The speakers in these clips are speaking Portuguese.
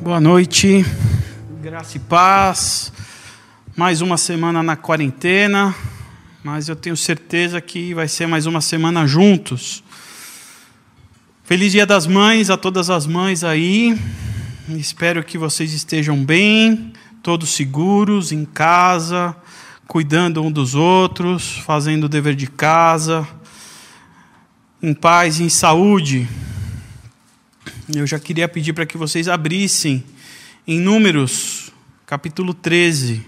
Boa noite, graça e paz. Mais uma semana na quarentena, mas eu tenho certeza que vai ser mais uma semana juntos. Feliz Dia das Mães a todas as mães aí. Espero que vocês estejam bem, todos seguros em casa, cuidando um dos outros, fazendo o dever de casa, em paz e em saúde. Eu já queria pedir para que vocês abrissem em Números, capítulo 13.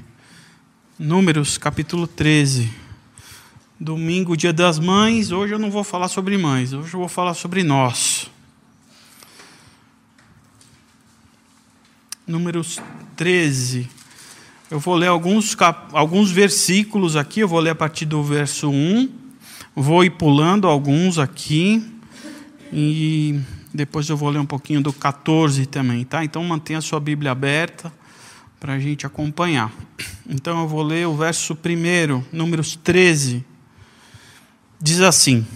Números, capítulo 13. Domingo, dia das mães. Hoje eu não vou falar sobre mães, hoje eu vou falar sobre nós. Números 13. Eu vou ler alguns, alguns versículos aqui, eu vou ler a partir do verso 1. Vou ir pulando alguns aqui. E depois eu vou ler um pouquinho do 14 também, tá? Então mantenha a sua Bíblia aberta para a gente acompanhar. Então eu vou ler o verso primeiro, números 13. Diz assim: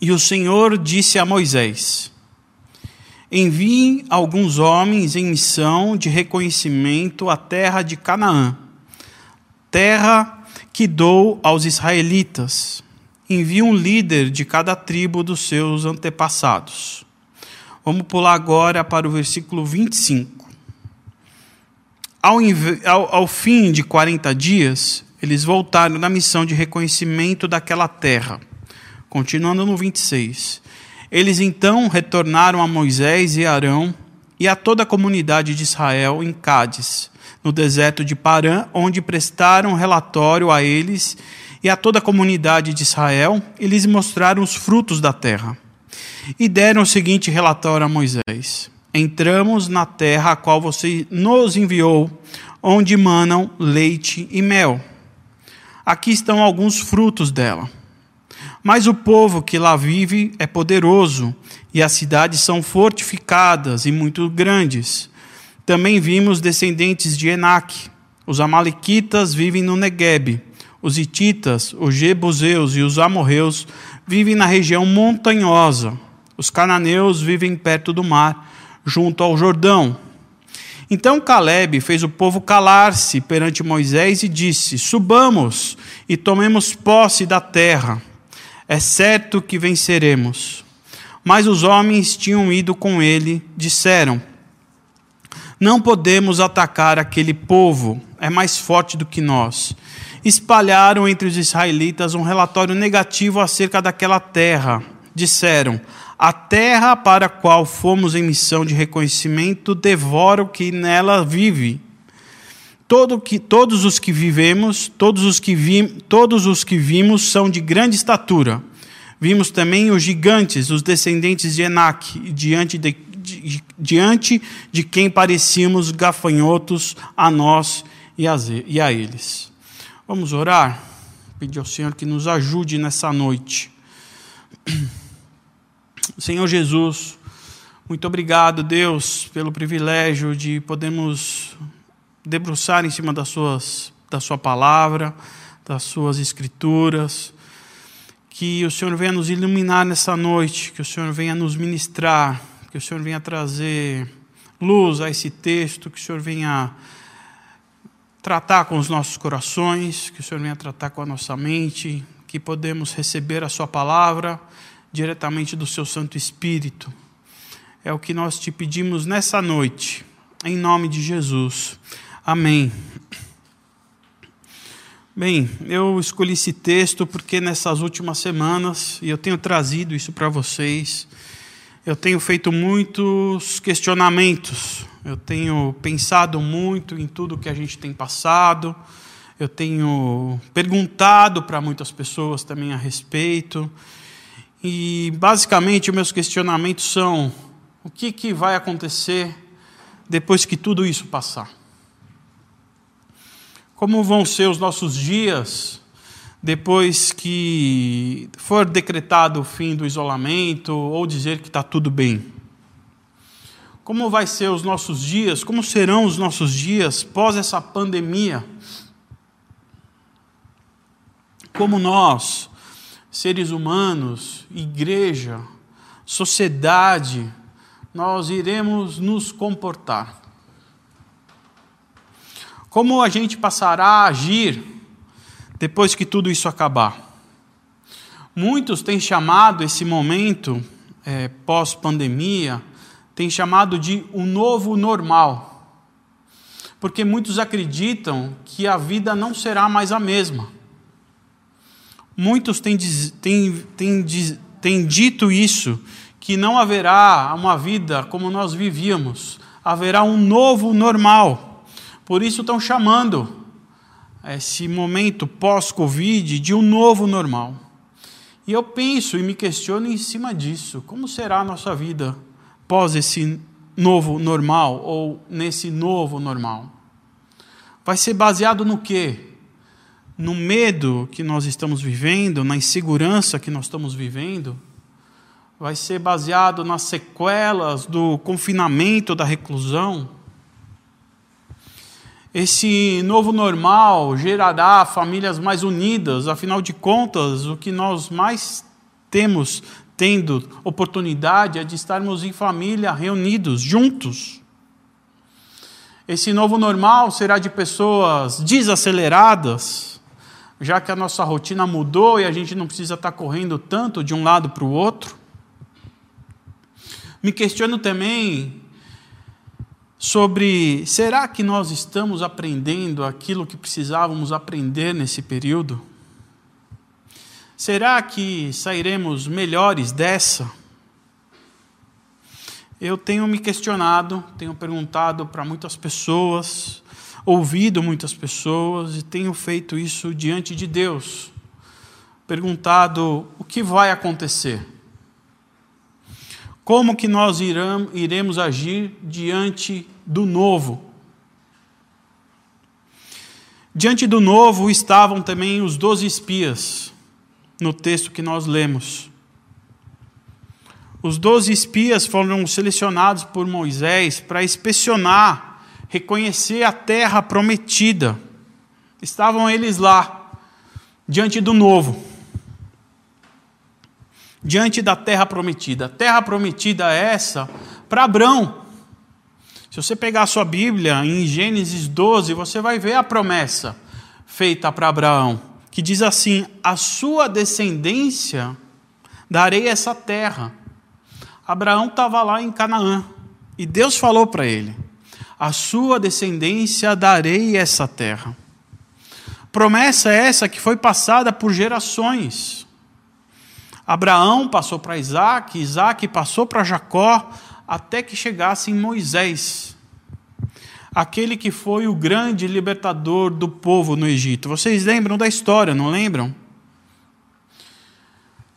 E o Senhor disse a Moisés: Envie alguns homens em missão de reconhecimento à terra de Canaã, terra que dou aos israelitas envia um líder de cada tribo dos seus antepassados. Vamos pular agora para o versículo 25. Ao, ao, ao fim de 40 dias, eles voltaram na missão de reconhecimento daquela terra. Continuando no 26. Eles então retornaram a Moisés e Arão e a toda a comunidade de Israel em Cádiz, no deserto de Parã, onde prestaram relatório a eles e a toda a comunidade de Israel, e lhes mostraram os frutos da terra. E deram o seguinte relatório a Moisés: Entramos na terra a qual você nos enviou, onde manam leite e mel. Aqui estão alguns frutos dela. Mas o povo que lá vive é poderoso, e as cidades são fortificadas e muito grandes. Também vimos descendentes de Enaque. Os amalequitas vivem no Neguebe os hititas, os jebuseus e os amorreus vivem na região montanhosa. Os cananeus vivem perto do mar, junto ao Jordão. Então Caleb fez o povo calar-se perante Moisés e disse: Subamos e tomemos posse da terra. É certo que venceremos. Mas os homens tinham ido com ele, disseram: Não podemos atacar aquele povo, é mais forte do que nós espalharam entre os israelitas um relatório negativo acerca daquela terra. Disseram: A terra para a qual fomos em missão de reconhecimento devora o que nela vive. Todo que, todos os que vivemos, todos os que, vi, todos os que vimos são de grande estatura. Vimos também os gigantes, os descendentes de Enac, diante de, de, diante de quem parecíamos gafanhotos a nós e a, e a eles. Vamos orar? Pedir ao Senhor que nos ajude nessa noite. Senhor Jesus, muito obrigado, Deus, pelo privilégio de podermos debruçar em cima das suas, da Sua palavra, das Suas escrituras. Que o Senhor venha nos iluminar nessa noite, que o Senhor venha nos ministrar, que o Senhor venha trazer luz a esse texto, que o Senhor venha tratar com os nossos corações, que o Senhor venha tratar com a nossa mente, que podemos receber a Sua palavra diretamente do Seu Santo Espírito. É o que nós te pedimos nessa noite, em nome de Jesus. Amém. Bem, eu escolhi esse texto porque nessas últimas semanas, e eu tenho trazido isso para vocês, eu tenho feito muitos questionamentos. Eu tenho pensado muito em tudo que a gente tem passado, eu tenho perguntado para muitas pessoas também a respeito, e basicamente meus questionamentos são: o que, que vai acontecer depois que tudo isso passar? Como vão ser os nossos dias depois que for decretado o fim do isolamento ou dizer que está tudo bem? Como vai ser os nossos dias? Como serão os nossos dias pós essa pandemia? Como nós, seres humanos, igreja, sociedade, nós iremos nos comportar? Como a gente passará a agir depois que tudo isso acabar? Muitos têm chamado esse momento é, pós-pandemia, têm chamado de um novo normal, porque muitos acreditam que a vida não será mais a mesma. Muitos têm, têm, têm, têm dito isso, que não haverá uma vida como nós vivíamos, haverá um novo normal. Por isso estão chamando esse momento pós-Covid de um novo normal. E eu penso e me questiono em cima disso: como será a nossa vida pós esse novo normal ou nesse novo normal? Vai ser baseado no quê? No medo que nós estamos vivendo, na insegurança que nós estamos vivendo? Vai ser baseado nas sequelas do confinamento, da reclusão? Esse novo normal gerará famílias mais unidas, afinal de contas, o que nós mais temos tendo oportunidade é de estarmos em família, reunidos, juntos. Esse novo normal será de pessoas desaceleradas, já que a nossa rotina mudou e a gente não precisa estar correndo tanto de um lado para o outro. Me questiono também sobre será que nós estamos aprendendo aquilo que precisávamos aprender nesse período? Será que sairemos melhores dessa? Eu tenho me questionado, tenho perguntado para muitas pessoas, ouvido muitas pessoas e tenho feito isso diante de Deus. Perguntado o que vai acontecer. Como que nós iremos agir diante do novo? Diante do novo estavam também os doze espias, no texto que nós lemos. Os doze espias foram selecionados por Moisés para inspecionar, reconhecer a terra prometida. Estavam eles lá, diante do novo diante da terra prometida. Terra prometida é essa para Abraão. Se você pegar a sua Bíblia em Gênesis 12, você vai ver a promessa feita para Abraão, que diz assim: A sua descendência darei essa terra. Abraão estava lá em Canaã e Deus falou para ele: A sua descendência darei essa terra. Promessa essa que foi passada por gerações. Abraão passou para Isaac, Isaac passou para Jacó, até que chegasse em Moisés, aquele que foi o grande libertador do povo no Egito. Vocês lembram da história, não lembram?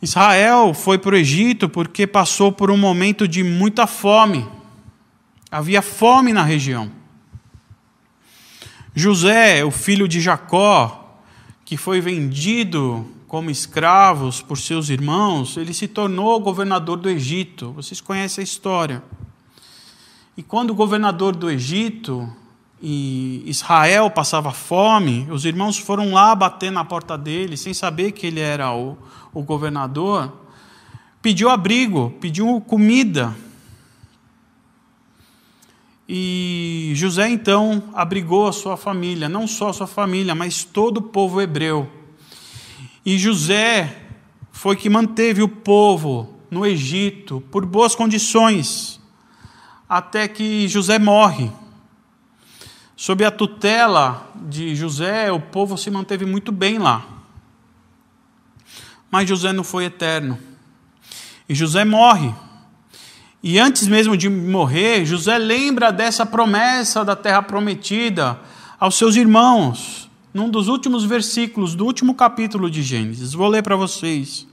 Israel foi para o Egito porque passou por um momento de muita fome. Havia fome na região. José, o filho de Jacó, que foi vendido como escravos por seus irmãos, ele se tornou governador do Egito. Vocês conhecem a história. E quando o governador do Egito e Israel passava fome, os irmãos foram lá bater na porta dele, sem saber que ele era o, o governador, pediu abrigo, pediu comida. E José então abrigou a sua família, não só a sua família, mas todo o povo hebreu. E José foi que manteve o povo no Egito por boas condições, até que José morre. Sob a tutela de José, o povo se manteve muito bem lá. Mas José não foi eterno. E José morre. E antes mesmo de morrer, José lembra dessa promessa da terra prometida aos seus irmãos num dos últimos versículos do último capítulo de Gênesis. Vou ler para vocês.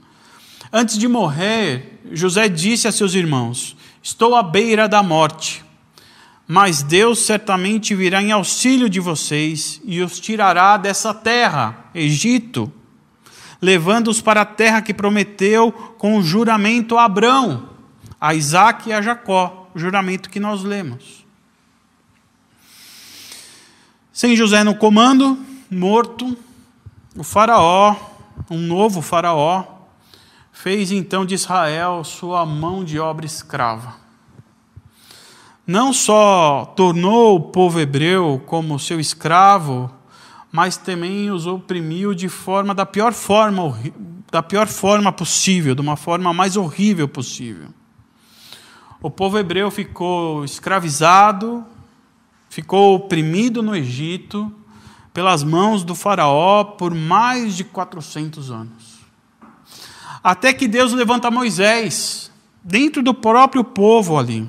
Antes de morrer, José disse a seus irmãos: Estou à beira da morte, mas Deus certamente virá em auxílio de vocês e os tirará dessa terra, Egito, levando-os para a terra que prometeu com o juramento a Abrão, a Isaac e a Jacó, o juramento que nós lemos. Sem José no comando, morto, o Faraó, um novo Faraó, fez então de Israel sua mão de obra escrava. não só tornou o povo hebreu como seu escravo, mas também os oprimiu de forma da pior forma, da pior forma possível, de uma forma mais horrível possível. O povo hebreu ficou escravizado, ficou oprimido no Egito pelas mãos do faraó por mais de 400 anos. Até que Deus levanta Moisés, dentro do próprio povo ali,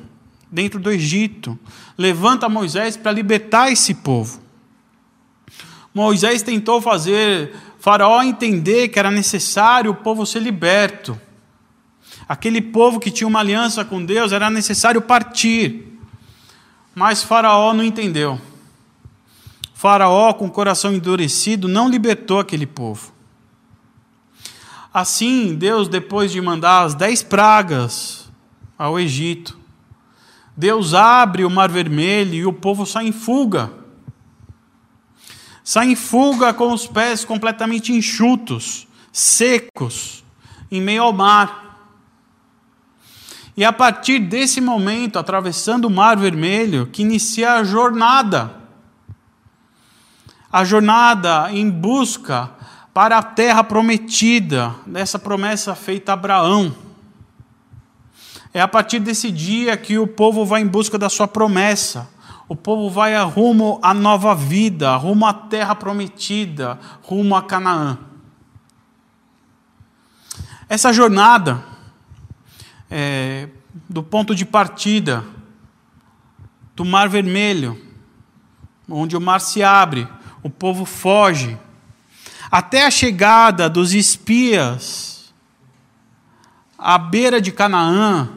dentro do Egito, levanta Moisés para libertar esse povo. Moisés tentou fazer Faraó entender que era necessário o povo ser liberto. Aquele povo que tinha uma aliança com Deus era necessário partir. Mas Faraó não entendeu. Faraó, com o coração endurecido, não libertou aquele povo. Assim, Deus, depois de mandar as dez pragas ao Egito, Deus abre o mar vermelho e o povo sai em fuga sai em fuga com os pés completamente enxutos, secos, em meio ao mar. E a partir desse momento, atravessando o Mar Vermelho, que inicia a jornada. A jornada em busca para a terra prometida, dessa promessa feita a Abraão. É a partir desse dia que o povo vai em busca da sua promessa o povo vai rumo à nova vida, rumo à terra prometida, rumo a Canaã. Essa jornada, é, do ponto de partida do Mar Vermelho, onde o mar se abre, o povo foge, até a chegada dos espias à beira de Canaã,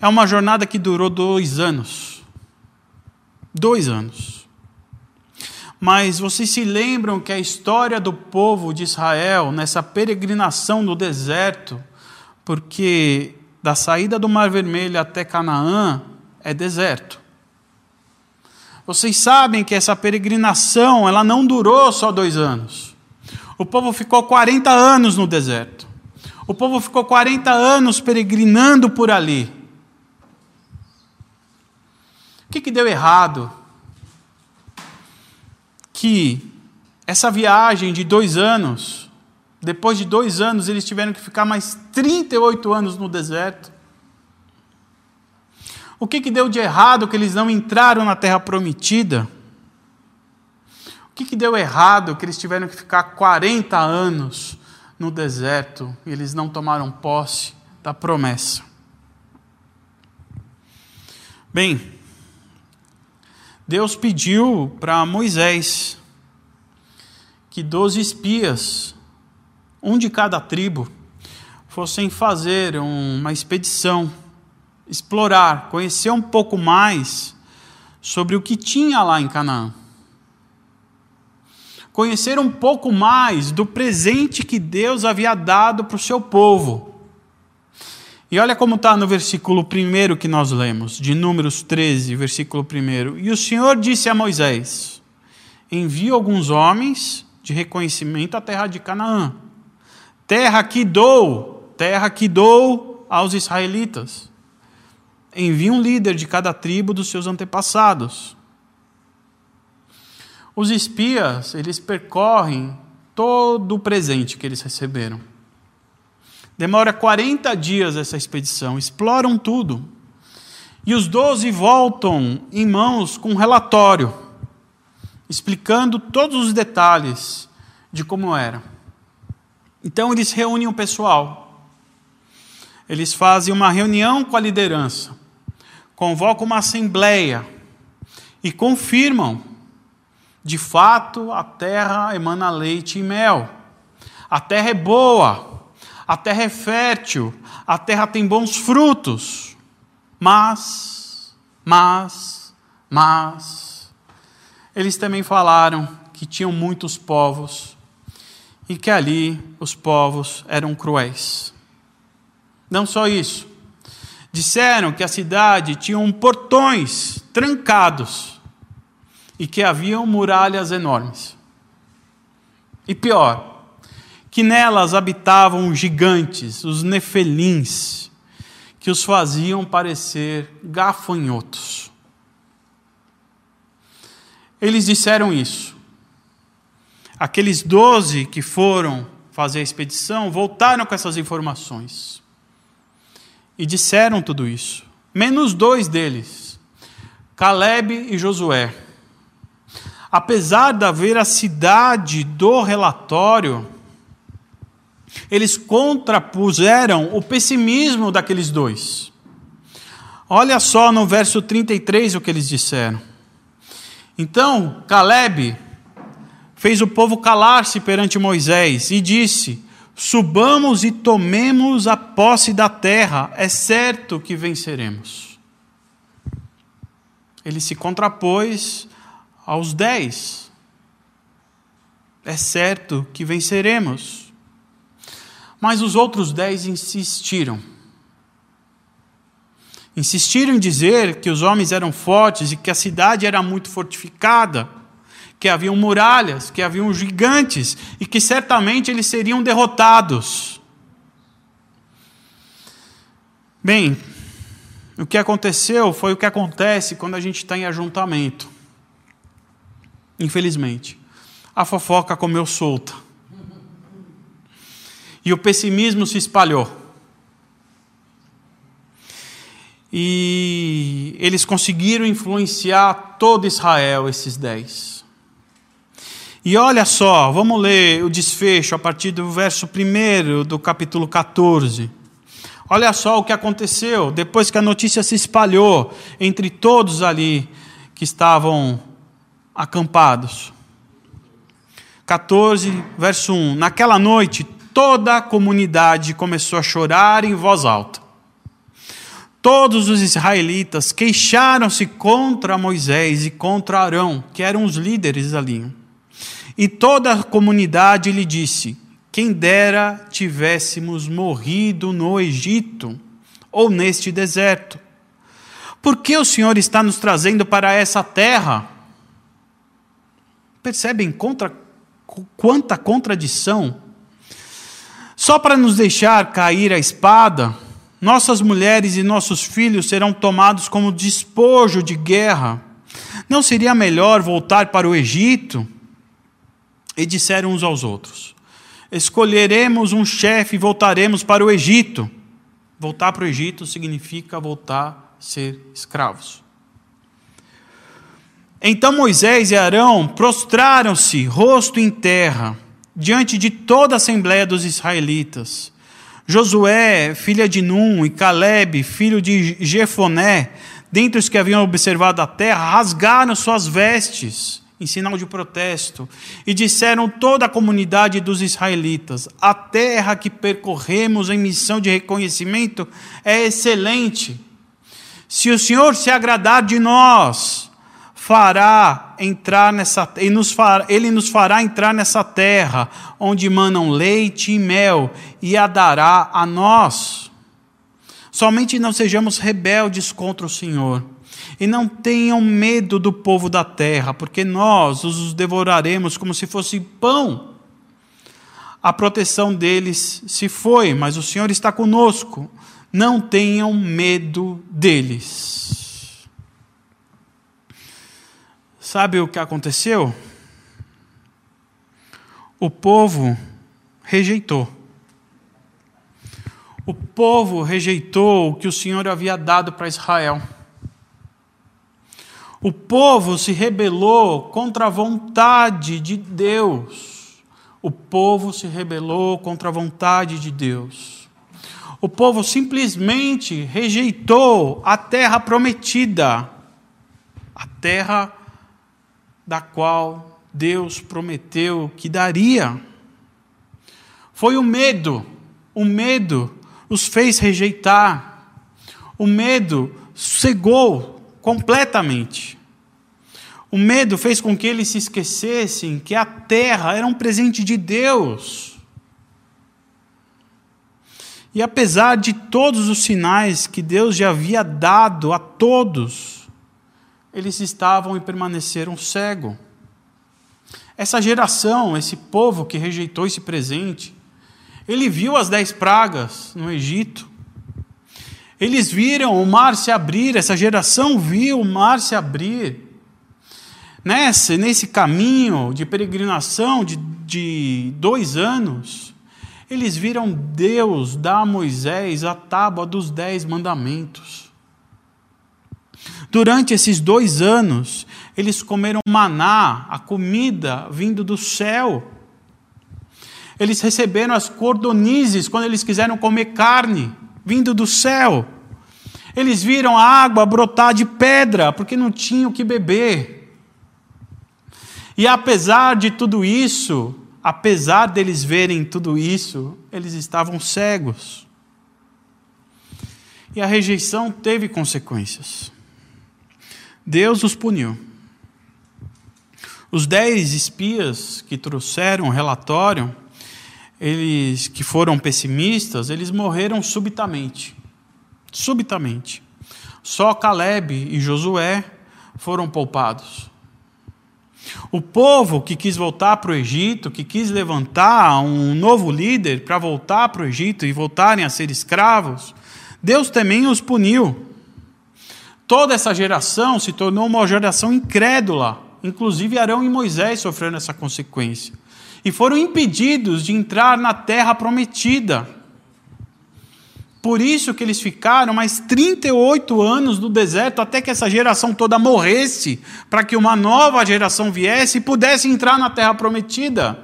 é uma jornada que durou dois anos. Dois anos. Mas vocês se lembram que a história do povo de Israel nessa peregrinação no deserto, porque da saída do Mar Vermelho até Canaã é deserto. Vocês sabem que essa peregrinação ela não durou só dois anos. O povo ficou 40 anos no deserto. O povo ficou 40 anos peregrinando por ali que, que deu errado? Que essa viagem de dois anos, depois de dois anos, eles tiveram que ficar mais 38 anos no deserto. O que, que deu de errado que eles não entraram na terra prometida? O que, que deu errado que eles tiveram que ficar 40 anos no deserto e eles não tomaram posse da promessa? Bem, Deus pediu para Moisés que doze espias, um de cada tribo, fossem fazer uma expedição, explorar, conhecer um pouco mais sobre o que tinha lá em Canaã. Conhecer um pouco mais do presente que Deus havia dado para o seu povo e olha como está no versículo 1 que nós lemos, de Números 13, versículo 1. E o Senhor disse a Moisés: Envie alguns homens de reconhecimento à terra de Canaã, terra que dou, terra que dou aos israelitas. Envie um líder de cada tribo dos seus antepassados. Os espias, eles percorrem todo o presente que eles receberam Demora 40 dias essa expedição, exploram tudo. E os doze voltam em mãos com um relatório, explicando todos os detalhes de como era. Então eles reúnem o pessoal. Eles fazem uma reunião com a liderança, convocam uma assembleia e confirmam: de fato, a terra emana leite e mel. A terra é boa a terra é fértil, a terra tem bons frutos. Mas, mas, mas, eles também falaram que tinham muitos povos e que ali os povos eram cruéis. Não só isso, disseram que a cidade tinha portões trancados e que haviam muralhas enormes. E pior, que nelas habitavam gigantes, os nefelins, que os faziam parecer gafanhotos. Eles disseram isso. Aqueles doze que foram fazer a expedição voltaram com essas informações. E disseram tudo isso. Menos dois deles, Caleb e Josué. Apesar da veracidade do relatório, eles contrapuseram o pessimismo daqueles dois. Olha só no verso 33 o que eles disseram. Então, Caleb fez o povo calar-se perante Moisés e disse: Subamos e tomemos a posse da terra, é certo que venceremos. Ele se contrapôs aos dez. É certo que venceremos. Mas os outros dez insistiram. Insistiram em dizer que os homens eram fortes e que a cidade era muito fortificada que haviam muralhas, que haviam gigantes e que certamente eles seriam derrotados. Bem, o que aconteceu foi o que acontece quando a gente está em ajuntamento. Infelizmente, a fofoca comeu solta. E o pessimismo se espalhou. E eles conseguiram influenciar todo Israel, esses dez. E olha só, vamos ler o desfecho a partir do verso 1 do capítulo 14. Olha só o que aconteceu depois que a notícia se espalhou entre todos ali que estavam acampados. 14, verso 1. Naquela noite, toda a comunidade começou a chorar em voz alta. Todos os israelitas queixaram-se contra Moisés e contra Arão, que eram os líderes ali. E toda a comunidade lhe disse: Quem dera tivéssemos morrido no Egito ou neste deserto. Por que o Senhor está nos trazendo para essa terra? Percebem contra, quanta contradição? Só para nos deixar cair a espada, nossas mulheres e nossos filhos serão tomados como despojo de guerra. Não seria melhor voltar para o Egito? E disseram uns aos outros: Escolheremos um chefe e voltaremos para o Egito. Voltar para o Egito significa voltar a ser escravos. Então Moisés e Arão prostraram-se, rosto em terra, diante de toda a assembléia dos israelitas. Josué, filha de Num, e Caleb, filho de Jefoné, dentre os que haviam observado a terra, rasgaram suas vestes em sinal de protesto, e disseram toda a comunidade dos israelitas: A terra que percorremos em missão de reconhecimento é excelente. Se o Senhor se agradar de nós, fará entrar nessa ele nos fará, ele nos fará entrar nessa terra onde manam leite e mel e a dará a nós. Somente não sejamos rebeldes contra o Senhor e não tenham medo do povo da terra, porque nós os devoraremos como se fosse pão. A proteção deles se foi, mas o Senhor está conosco. Não tenham medo deles. Sabe o que aconteceu? O povo rejeitou. O povo rejeitou o que o Senhor havia dado para Israel. O povo se rebelou contra a vontade de Deus. O povo se rebelou contra a vontade de Deus. O povo simplesmente rejeitou a terra prometida, a terra da qual Deus prometeu que daria. Foi o medo, o medo os fez rejeitar. O medo cegou completamente. O medo fez com que eles se esquecessem que a terra era um presente de Deus. E apesar de todos os sinais que Deus já havia dado a todos, eles estavam e permaneceram cegos. Essa geração, esse povo que rejeitou esse presente, ele viu as dez pragas no Egito, Eles viram o mar se abrir, essa geração viu o mar se abrir. Nesse, nesse caminho de peregrinação de, de dois anos, eles viram Deus dar a Moisés a tábua dos dez mandamentos. Durante esses dois anos, eles comeram maná, a comida vindo do céu. Eles receberam as cordonizes quando eles quiseram comer carne, vindo do céu. Eles viram a água brotar de pedra, porque não tinham o que beber. E apesar de tudo isso, apesar deles verem tudo isso, eles estavam cegos. E a rejeição teve consequências. Deus os puniu. Os dez espias que trouxeram o relatório, eles que foram pessimistas, eles morreram subitamente. Subitamente. Só Caleb e Josué foram poupados. O povo que quis voltar para o Egito, que quis levantar um novo líder para voltar para o Egito e voltarem a ser escravos, Deus também os puniu. Toda essa geração se tornou uma geração incrédula, inclusive Arão e Moisés sofreram essa consequência. E foram impedidos de entrar na terra prometida. Por isso que eles ficaram mais 38 anos no deserto até que essa geração toda morresse, para que uma nova geração viesse e pudesse entrar na terra prometida.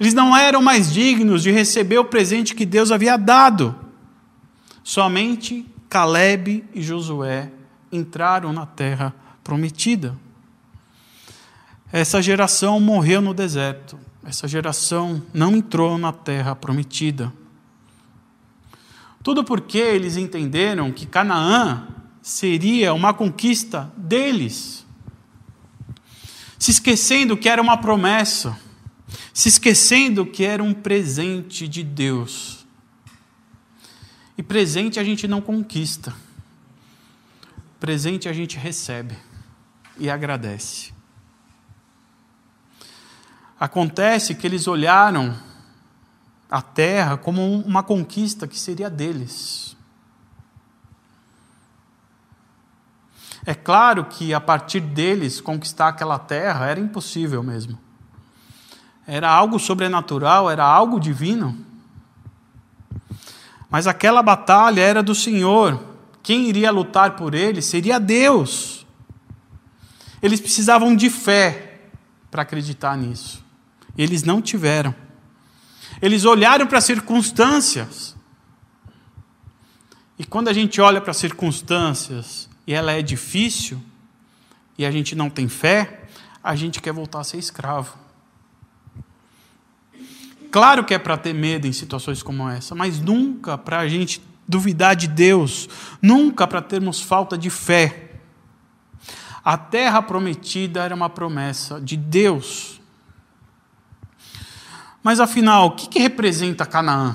Eles não eram mais dignos de receber o presente que Deus havia dado. Somente Caleb e Josué entraram na terra prometida. Essa geração morreu no deserto. Essa geração não entrou na terra prometida. Tudo porque eles entenderam que Canaã seria uma conquista deles. Se esquecendo que era uma promessa, se esquecendo que era um presente de Deus. E presente a gente não conquista, presente a gente recebe e agradece. Acontece que eles olharam a terra como uma conquista que seria deles. É claro que a partir deles conquistar aquela terra era impossível mesmo. Era algo sobrenatural, era algo divino. Mas aquela batalha era do Senhor. Quem iria lutar por eles seria Deus. Eles precisavam de fé para acreditar nisso. Eles não tiveram. Eles olharam para as circunstâncias. E quando a gente olha para as circunstâncias e ela é difícil, e a gente não tem fé, a gente quer voltar a ser escravo. Claro que é para ter medo em situações como essa, mas nunca para a gente duvidar de Deus, nunca para termos falta de fé. A terra prometida era uma promessa de Deus mas afinal, o que, que representa Canaã?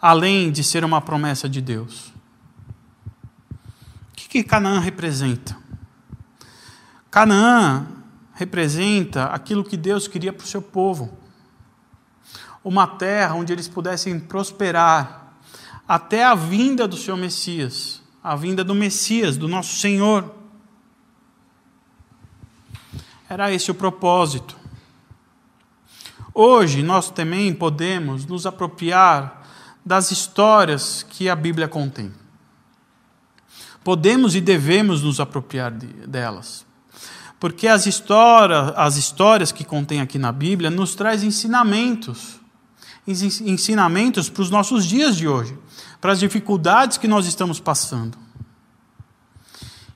Além de ser uma promessa de Deus. O que, que Canaã representa? Canaã representa aquilo que Deus queria para o seu povo. Uma terra onde eles pudessem prosperar até a vinda do seu Messias, a vinda do Messias, do nosso Senhor. Era esse o propósito. Hoje nós também podemos nos apropriar das histórias que a Bíblia contém. Podemos e devemos nos apropriar de, delas. Porque as, histórias, as histórias que contém aqui na Bíblia nos traz ensinamentos. Ensinamentos para os nossos dias de hoje, para as dificuldades que nós estamos passando.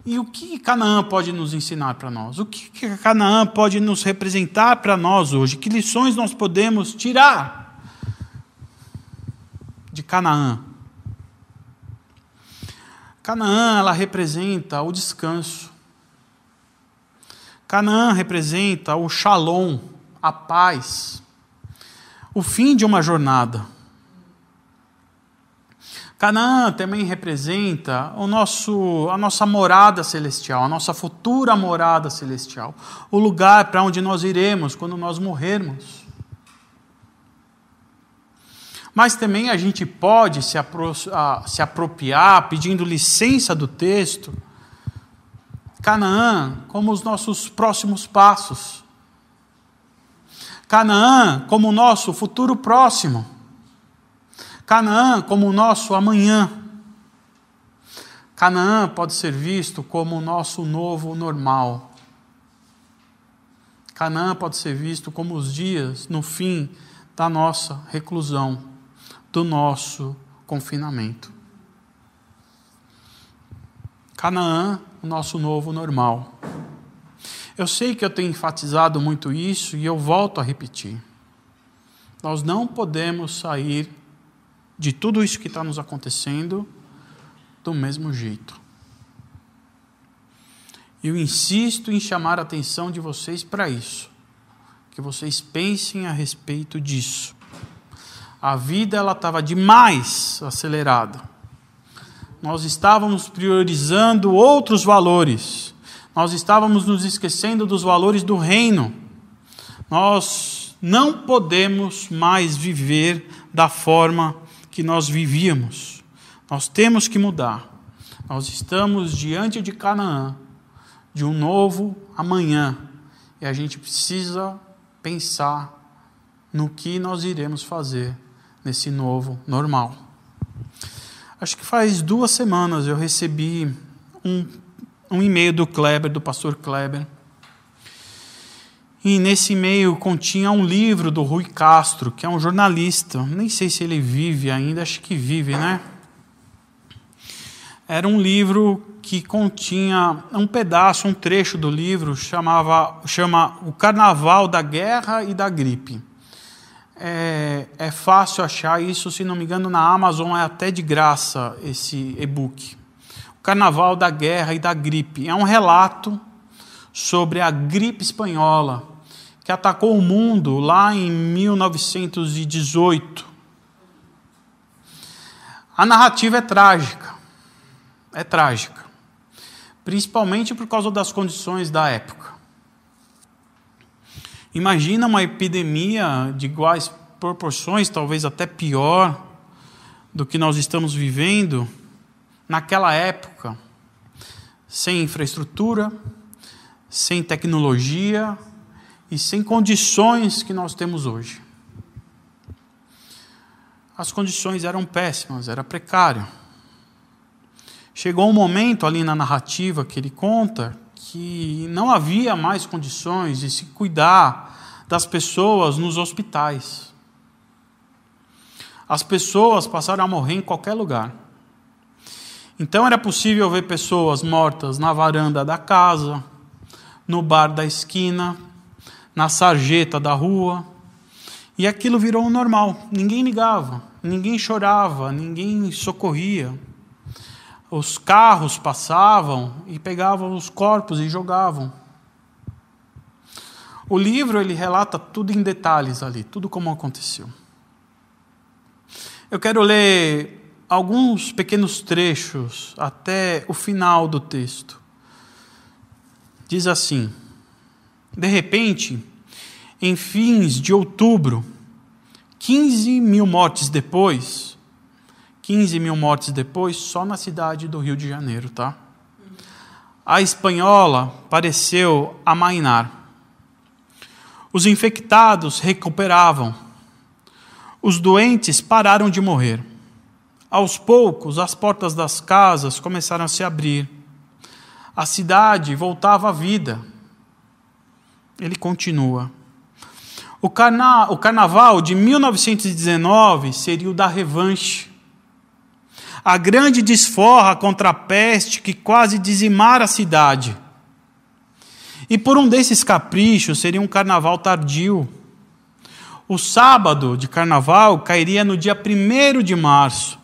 E o que Canaã pode nos ensinar para nós? O que Canaã pode nos representar para nós hoje? Que lições nós podemos tirar de Canaã? Canaã, ela representa o descanso. Canaã representa o shalom, a paz, o fim de uma jornada. Canaã também representa o nosso, a nossa morada celestial, a nossa futura morada celestial, o lugar para onde nós iremos quando nós morrermos. Mas também a gente pode se, apro se apropriar, pedindo licença do texto, Canaã como os nossos próximos passos. Canaã como o nosso futuro próximo. Canaã como o nosso amanhã. Canaã pode ser visto como o nosso novo normal. Canaã pode ser visto como os dias no fim da nossa reclusão, do nosso confinamento. Canaã, o nosso novo normal. Eu sei que eu tenho enfatizado muito isso e eu volto a repetir. Nós não podemos sair de tudo isso que está nos acontecendo do mesmo jeito. Eu insisto em chamar a atenção de vocês para isso, que vocês pensem a respeito disso. A vida ela estava demais acelerada. Nós estávamos priorizando outros valores nós estávamos nos esquecendo dos valores do reino. Nós não podemos mais viver da forma que nós vivíamos. Nós temos que mudar. Nós estamos diante de Canaã, de um novo amanhã, e a gente precisa pensar no que nós iremos fazer nesse novo normal. Acho que faz duas semanas eu recebi um um e-mail do Kleber, do pastor Kleber. E nesse e-mail continha um livro do Rui Castro, que é um jornalista. Nem sei se ele vive ainda, acho que vive, né? Era um livro que continha um pedaço, um trecho do livro, chamava, chama O Carnaval da Guerra e da Gripe. É, é fácil achar isso, se não me engano, na Amazon é até de graça esse e-book. Carnaval da Guerra e da Gripe. É um relato sobre a gripe espanhola que atacou o mundo lá em 1918. A narrativa é trágica. É trágica. Principalmente por causa das condições da época. Imagina uma epidemia de iguais proporções, talvez até pior do que nós estamos vivendo naquela época, sem infraestrutura, sem tecnologia e sem condições que nós temos hoje. As condições eram péssimas, era precário. Chegou um momento ali na narrativa que ele conta que não havia mais condições de se cuidar das pessoas nos hospitais. As pessoas passaram a morrer em qualquer lugar. Então era possível ver pessoas mortas na varanda da casa, no bar da esquina, na sarjeta da rua. E aquilo virou normal. Ninguém ligava, ninguém chorava, ninguém socorria. Os carros passavam e pegavam os corpos e jogavam. O livro ele relata tudo em detalhes ali, tudo como aconteceu. Eu quero ler alguns pequenos trechos até o final do texto. Diz assim: De repente, em fins de outubro, 15 mil mortes depois, 15 mil mortes depois, só na cidade do Rio de Janeiro, tá? A espanhola pareceu amainar. Os infectados recuperavam. Os doentes pararam de morrer. Aos poucos, as portas das casas começaram a se abrir. A cidade voltava à vida. Ele continua. O, carna o carnaval de 1919 seria o da revanche. A grande desforra contra a peste que quase dizimara a cidade. E por um desses caprichos seria um carnaval tardio. O sábado de carnaval cairia no dia 1 de março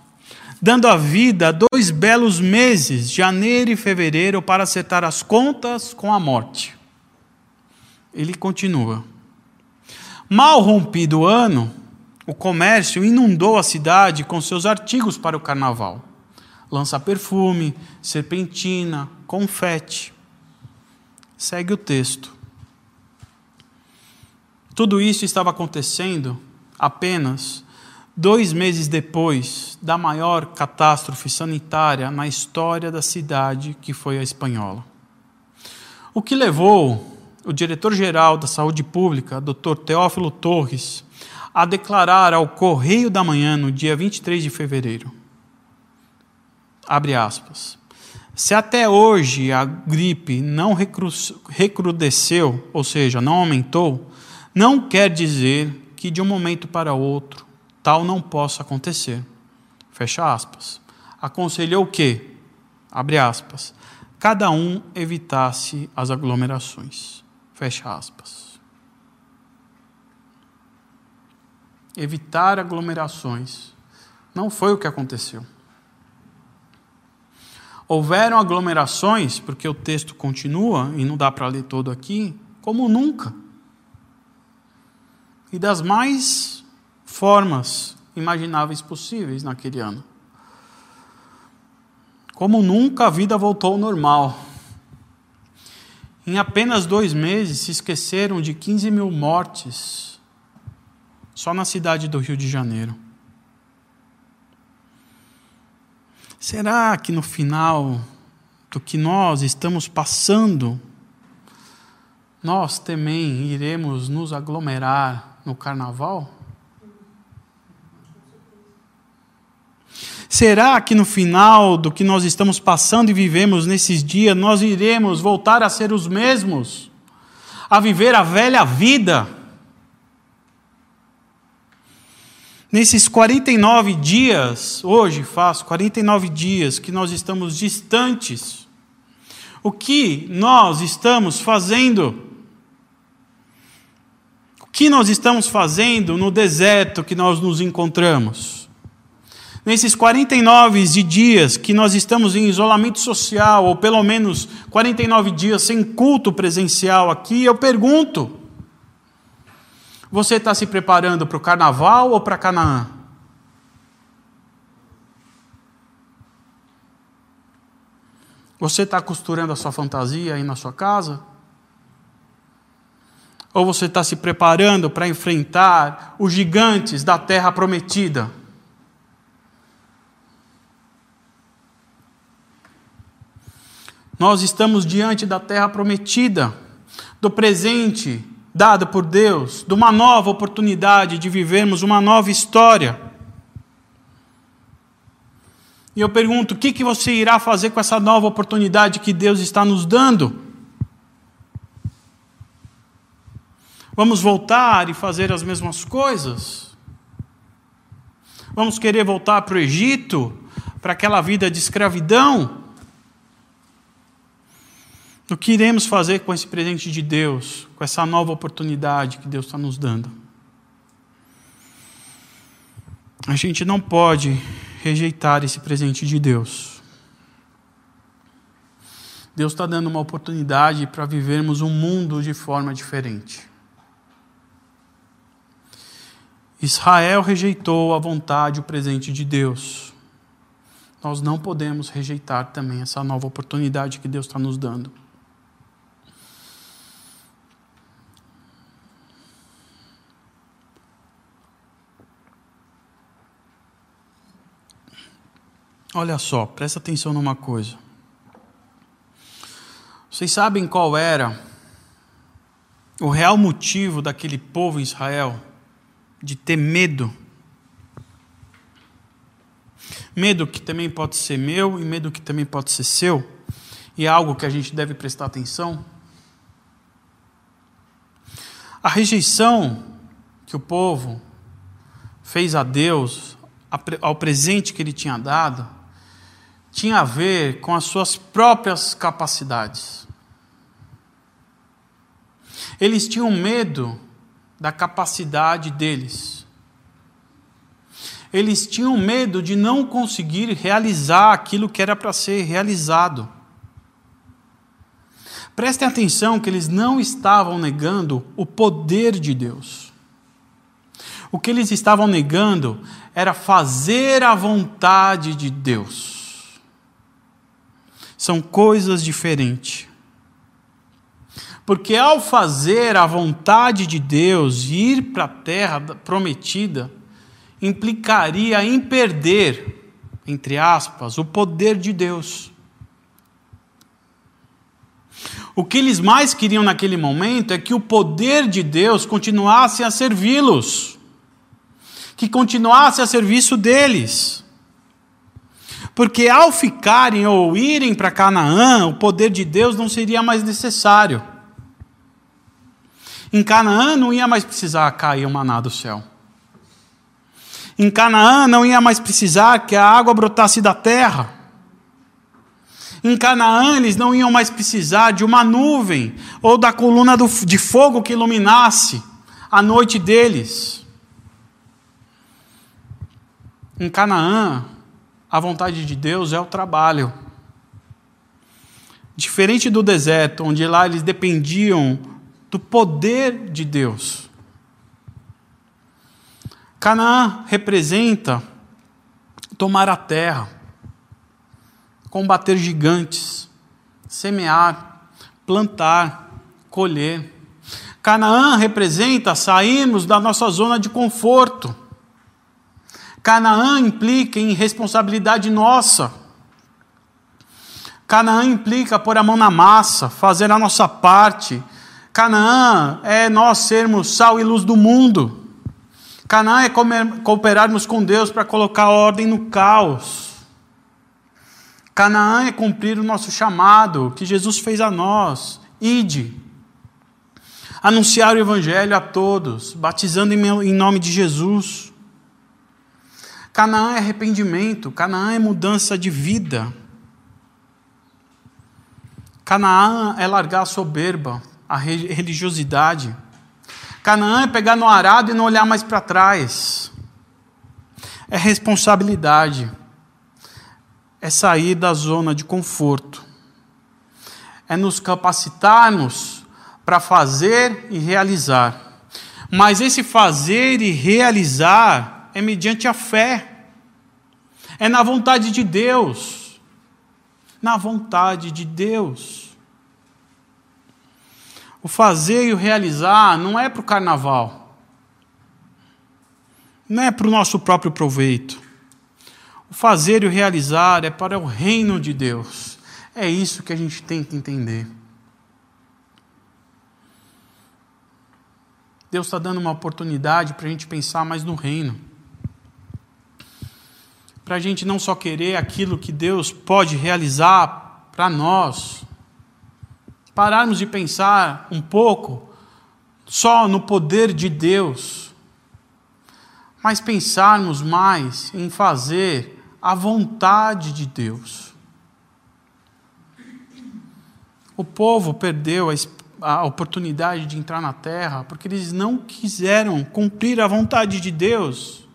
dando a vida a dois belos meses, janeiro e fevereiro, para acertar as contas com a morte. Ele continua. Mal rompido o ano, o comércio inundou a cidade com seus artigos para o carnaval: lança-perfume, serpentina, confete. Segue o texto. Tudo isso estava acontecendo apenas dois meses depois da maior catástrofe sanitária na história da cidade, que foi a espanhola. O que levou o diretor-geral da Saúde Pública, Dr. Teófilo Torres, a declarar ao Correio da Manhã, no dia 23 de fevereiro, abre aspas, se até hoje a gripe não recru recrudesceu, ou seja, não aumentou, não quer dizer que de um momento para outro tal não possa acontecer. Fecha aspas. Aconselhou que, abre aspas, cada um evitasse as aglomerações. Fecha aspas. Evitar aglomerações não foi o que aconteceu. Houveram aglomerações, porque o texto continua e não dá para ler todo aqui, como nunca. E das mais formas imagináveis possíveis naquele ano. Como nunca a vida voltou ao normal. Em apenas dois meses se esqueceram de 15 mil mortes só na cidade do Rio de Janeiro. Será que no final do que nós estamos passando, nós também iremos nos aglomerar no carnaval? Será que no final do que nós estamos passando e vivemos nesses dias, nós iremos voltar a ser os mesmos? A viver a velha vida? Nesses 49 dias, hoje faz 49 dias que nós estamos distantes, o que nós estamos fazendo? O que nós estamos fazendo no deserto que nós nos encontramos? Nesses 49 de dias que nós estamos em isolamento social, ou pelo menos 49 dias sem culto presencial aqui, eu pergunto: você está se preparando para o carnaval ou para Canaã? Você está costurando a sua fantasia aí na sua casa? Ou você está se preparando para enfrentar os gigantes da terra prometida? Nós estamos diante da terra prometida, do presente dada por Deus, de uma nova oportunidade de vivermos uma nova história. E eu pergunto: o que, que você irá fazer com essa nova oportunidade que Deus está nos dando? Vamos voltar e fazer as mesmas coisas? Vamos querer voltar para o Egito, para aquela vida de escravidão? O que iremos fazer com esse presente de Deus, com essa nova oportunidade que Deus está nos dando? A gente não pode rejeitar esse presente de Deus. Deus está dando uma oportunidade para vivermos um mundo de forma diferente. Israel rejeitou a vontade, o presente de Deus. Nós não podemos rejeitar também essa nova oportunidade que Deus está nos dando. Olha só, presta atenção numa coisa. Vocês sabem qual era o real motivo daquele povo em Israel de ter medo? Medo que também pode ser meu e medo que também pode ser seu, e é algo que a gente deve prestar atenção. A rejeição que o povo fez a Deus, ao presente que ele tinha dado, tinha a ver com as suas próprias capacidades. Eles tinham medo da capacidade deles. Eles tinham medo de não conseguir realizar aquilo que era para ser realizado. Prestem atenção que eles não estavam negando o poder de Deus. O que eles estavam negando era fazer a vontade de Deus. São coisas diferentes. Porque ao fazer a vontade de Deus, ir para a terra prometida, implicaria em perder, entre aspas, o poder de Deus. O que eles mais queriam naquele momento é que o poder de Deus continuasse a servi-los, que continuasse a serviço deles. Porque ao ficarem ou irem para Canaã, o poder de Deus não seria mais necessário. Em Canaã não ia mais precisar cair o maná do céu. Em Canaã não ia mais precisar que a água brotasse da terra. Em Canaã eles não iam mais precisar de uma nuvem ou da coluna de fogo que iluminasse a noite deles. Em Canaã, a vontade de Deus é o trabalho. Diferente do deserto, onde lá eles dependiam do poder de Deus. Canaã representa tomar a terra, combater gigantes, semear, plantar, colher. Canaã representa sairmos da nossa zona de conforto. Canaã implica em responsabilidade nossa. Canaã implica pôr a mão na massa, fazer a nossa parte. Canaã é nós sermos sal e luz do mundo. Canaã é cooperarmos com Deus para colocar ordem no caos. Canaã é cumprir o nosso chamado que Jesus fez a nós. Ide. Anunciar o Evangelho a todos, batizando em nome de Jesus. Canaã é arrependimento, Canaã é mudança de vida. Canaã é largar a soberba, a religiosidade. Canaã é pegar no arado e não olhar mais para trás. É responsabilidade é sair da zona de conforto, é nos capacitarmos para fazer e realizar. Mas esse fazer e realizar é mediante a fé, é na vontade de Deus. Na vontade de Deus. O fazer e o realizar não é para o carnaval, não é para o nosso próprio proveito. O fazer e o realizar é para o reino de Deus. É isso que a gente tem que entender. Deus está dando uma oportunidade para a gente pensar mais no reino. Para a gente não só querer aquilo que Deus pode realizar para nós, pararmos de pensar um pouco só no poder de Deus, mas pensarmos mais em fazer a vontade de Deus. O povo perdeu a, oportunidade de entrar na terra porque eles não quiseram cumprir a vontade de Deus.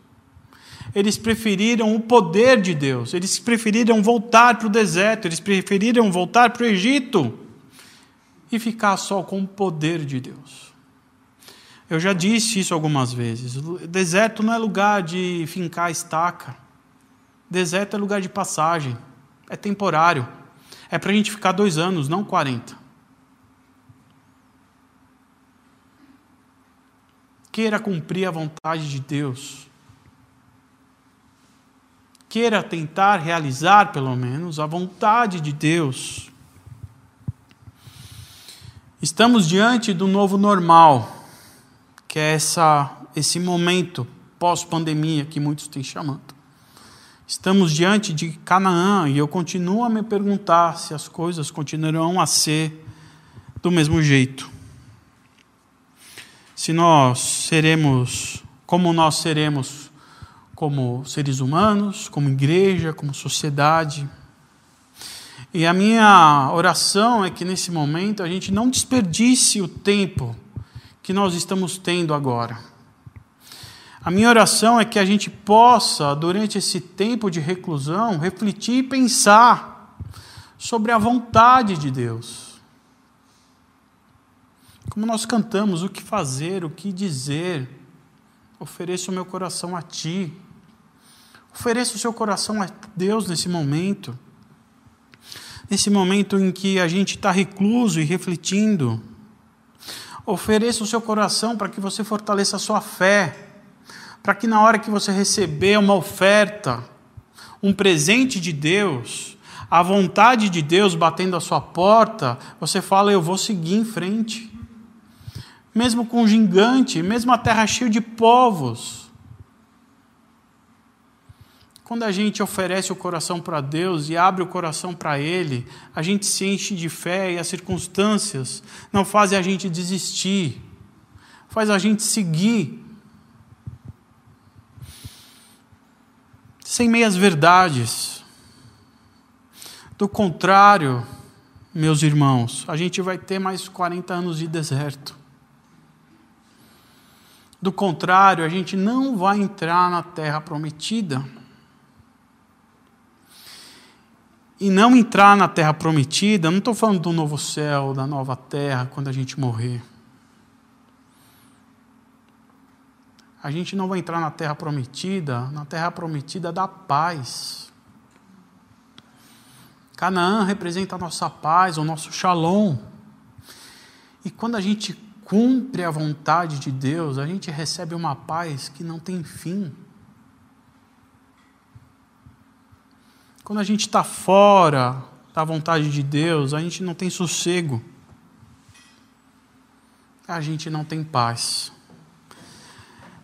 Eles preferiram o poder de Deus, eles preferiram voltar para o deserto, eles preferiram voltar para o Egito e ficar só com o poder de Deus. Eu já disse isso algumas vezes: deserto não é lugar de fincar estaca. Deserto é lugar de passagem, é temporário. É para a gente ficar dois anos, não 40. Queira cumprir a vontade de Deus. Queira tentar realizar, pelo menos, a vontade de Deus. Estamos diante do novo normal, que é essa, esse momento pós-pandemia que muitos têm chamado. Estamos diante de Canaã e eu continuo a me perguntar se as coisas continuarão a ser do mesmo jeito. Se nós seremos como nós seremos como seres humanos, como igreja, como sociedade. E a minha oração é que nesse momento a gente não desperdice o tempo que nós estamos tendo agora. A minha oração é que a gente possa, durante esse tempo de reclusão, refletir e pensar sobre a vontade de Deus. Como nós cantamos, o que fazer, o que dizer. Ofereço o meu coração a Ti. Ofereça o seu coração a Deus nesse momento. Nesse momento em que a gente está recluso e refletindo. Ofereça o seu coração para que você fortaleça a sua fé para que na hora que você receber uma oferta, um presente de Deus, a vontade de Deus batendo a sua porta, você fala: Eu vou seguir em frente. Mesmo com um gigante, mesmo a terra cheia de povos. Quando a gente oferece o coração para Deus e abre o coração para Ele, a gente se enche de fé e as circunstâncias não fazem a gente desistir, faz a gente seguir. Sem meias verdades. Do contrário, meus irmãos, a gente vai ter mais 40 anos de deserto. Do contrário, a gente não vai entrar na terra prometida. E não entrar na terra prometida, não estou falando do novo céu, da nova terra, quando a gente morrer. A gente não vai entrar na terra prometida, na terra prometida da paz. Canaã representa a nossa paz, o nosso shalom. E quando a gente cumpre a vontade de Deus, a gente recebe uma paz que não tem fim. Quando a gente está fora da vontade de Deus, a gente não tem sossego, a gente não tem paz.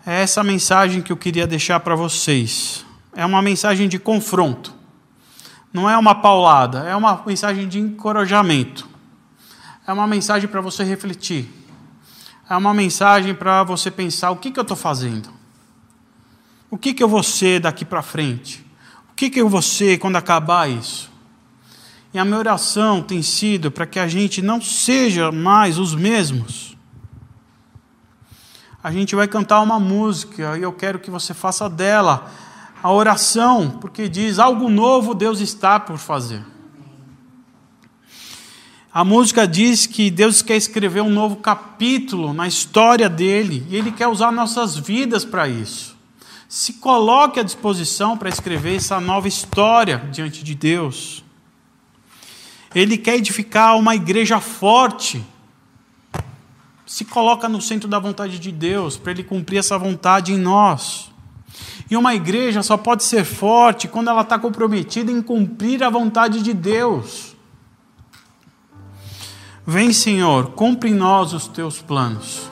É essa mensagem que eu queria deixar para vocês. É uma mensagem de confronto, não é uma paulada, é uma mensagem de encorajamento, é uma mensagem para você refletir é uma mensagem para você pensar: o que, que eu estou fazendo? O que, que eu vou ser daqui para frente? Que, que eu vou ser quando acabar isso? E a minha oração tem sido para que a gente não seja mais os mesmos. A gente vai cantar uma música e eu quero que você faça dela a oração, porque diz: algo novo Deus está por fazer. A música diz que Deus quer escrever um novo capítulo na história dele e ele quer usar nossas vidas para isso. Se coloque à disposição para escrever essa nova história diante de Deus. Ele quer edificar uma igreja forte. Se coloca no centro da vontade de Deus para ele cumprir essa vontade em nós. E uma igreja só pode ser forte quando ela está comprometida em cumprir a vontade de Deus. Vem, Senhor, cumpre em nós os teus planos.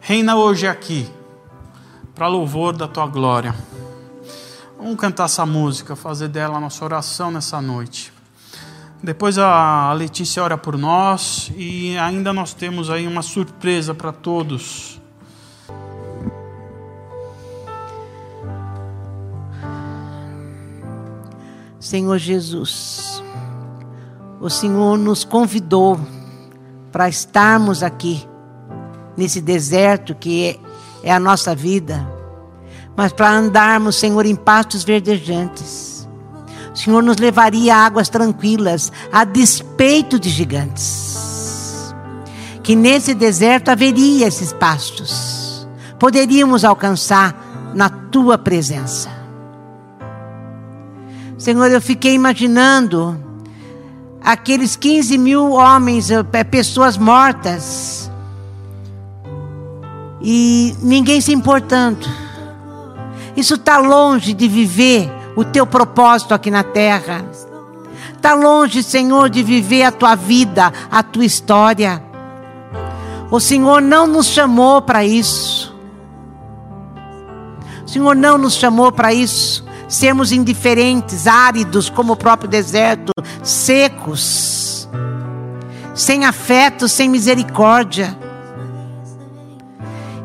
Reina hoje aqui, para louvor da tua glória. Vamos cantar essa música, fazer dela a nossa oração nessa noite. Depois a Letícia ora por nós e ainda nós temos aí uma surpresa para todos. Senhor Jesus, o Senhor nos convidou para estarmos aqui, nesse deserto que é, a nossa vida, mas para andarmos, Senhor, em pastos verdejantes. O Senhor nos levaria a águas tranquilas, a despeito de gigantes. Que nesse deserto haveria esses pastos, poderíamos alcançar na tua presença. Senhor, eu fiquei imaginando aqueles 15 mil homens, eh, pessoas mortas, e ninguém se importando. Isso está longe de viver o teu propósito aqui na terra. Está longe, Senhor, de viver a tua vida, a tua história. O Senhor não nos chamou para isso. O Senhor não nos chamou para isso sermos indiferentes, áridos como o próprio deserto, secos, sem afeto, sem misericórdia.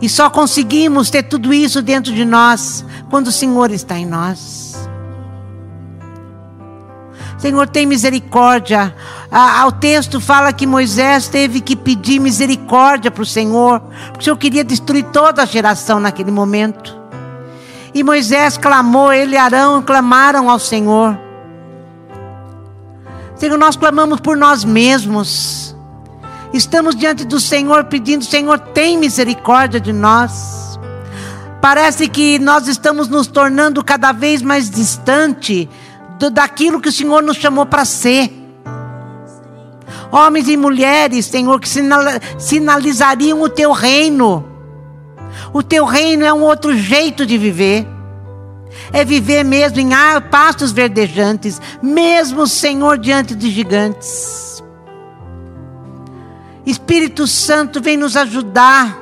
E só conseguimos ter tudo isso dentro de nós quando o Senhor está em nós. Senhor, tem misericórdia. Ah, o texto fala que Moisés teve que pedir misericórdia para o Senhor, porque o Senhor queria destruir toda a geração naquele momento. E Moisés clamou, ele e Arão clamaram ao Senhor. Senhor, nós clamamos por nós mesmos. Estamos diante do Senhor pedindo, Senhor, tem misericórdia de nós. Parece que nós estamos nos tornando cada vez mais distante do, daquilo que o Senhor nos chamou para ser. Homens e mulheres, Senhor, que sinalizariam o teu reino O teu reino é um outro jeito de viver. É viver mesmo em pastos verdejantes, mesmo, Senhor, diante de gigantes. Espírito Santo, vem nos ajudar.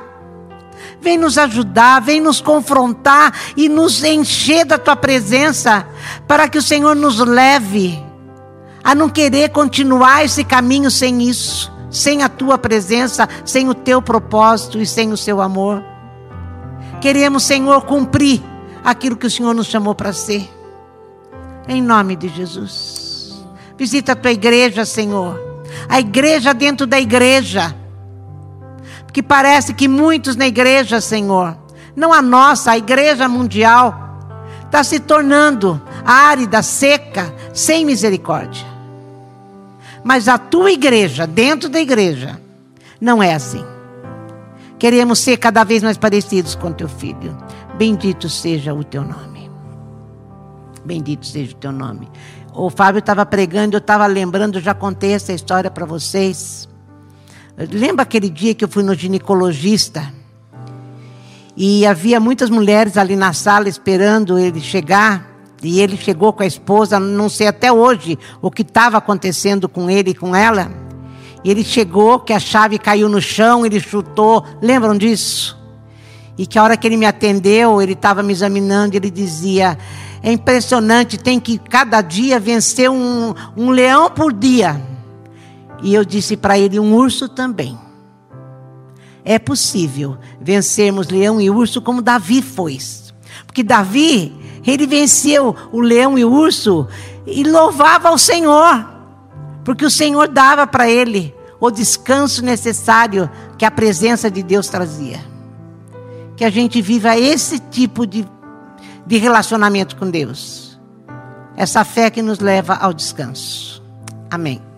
Vem nos ajudar, vem nos confrontar e nos encher da tua presença, para que o Senhor nos leve a não querer continuar esse caminho sem isso, sem a tua presença, sem o teu propósito e sem o seu amor. Queremos, Senhor, cumprir aquilo que o Senhor nos chamou para ser. Em nome de Jesus. Visita a tua igreja, Senhor. A igreja dentro da igreja. Porque parece que muitos na igreja, Senhor, não a nossa, a igreja mundial, está se tornando árida, seca, sem misericórdia. Mas a tua igreja, dentro da igreja, não é assim. Queremos ser cada vez mais parecidos com teu filho. Bendito seja o teu nome. Bendito seja o teu nome. O Fábio estava pregando, eu estava lembrando, já contei essa história para vocês. Lembra aquele dia que eu fui no ginecologista? E havia muitas mulheres ali na sala esperando ele chegar. E ele chegou com a esposa, não sei até hoje o que estava acontecendo com ele e com ela. E ele chegou, que a chave caiu no chão, ele chutou. Lembram disso? E que a hora que ele me atendeu, ele estava me examinando, ele dizia: É impressionante, tem que cada dia vencer um, um leão por dia. E eu disse para ele: um urso também. É possível vencermos leão e urso como Davi foi. Porque Davi ele venceu o leão e o urso e louvava ao Senhor, porque o Senhor dava para ele o descanso necessário que a presença de Deus trazia. Que a gente viva esse tipo de, de relacionamento com Deus. Essa fé que nos leva ao descanso. Amém.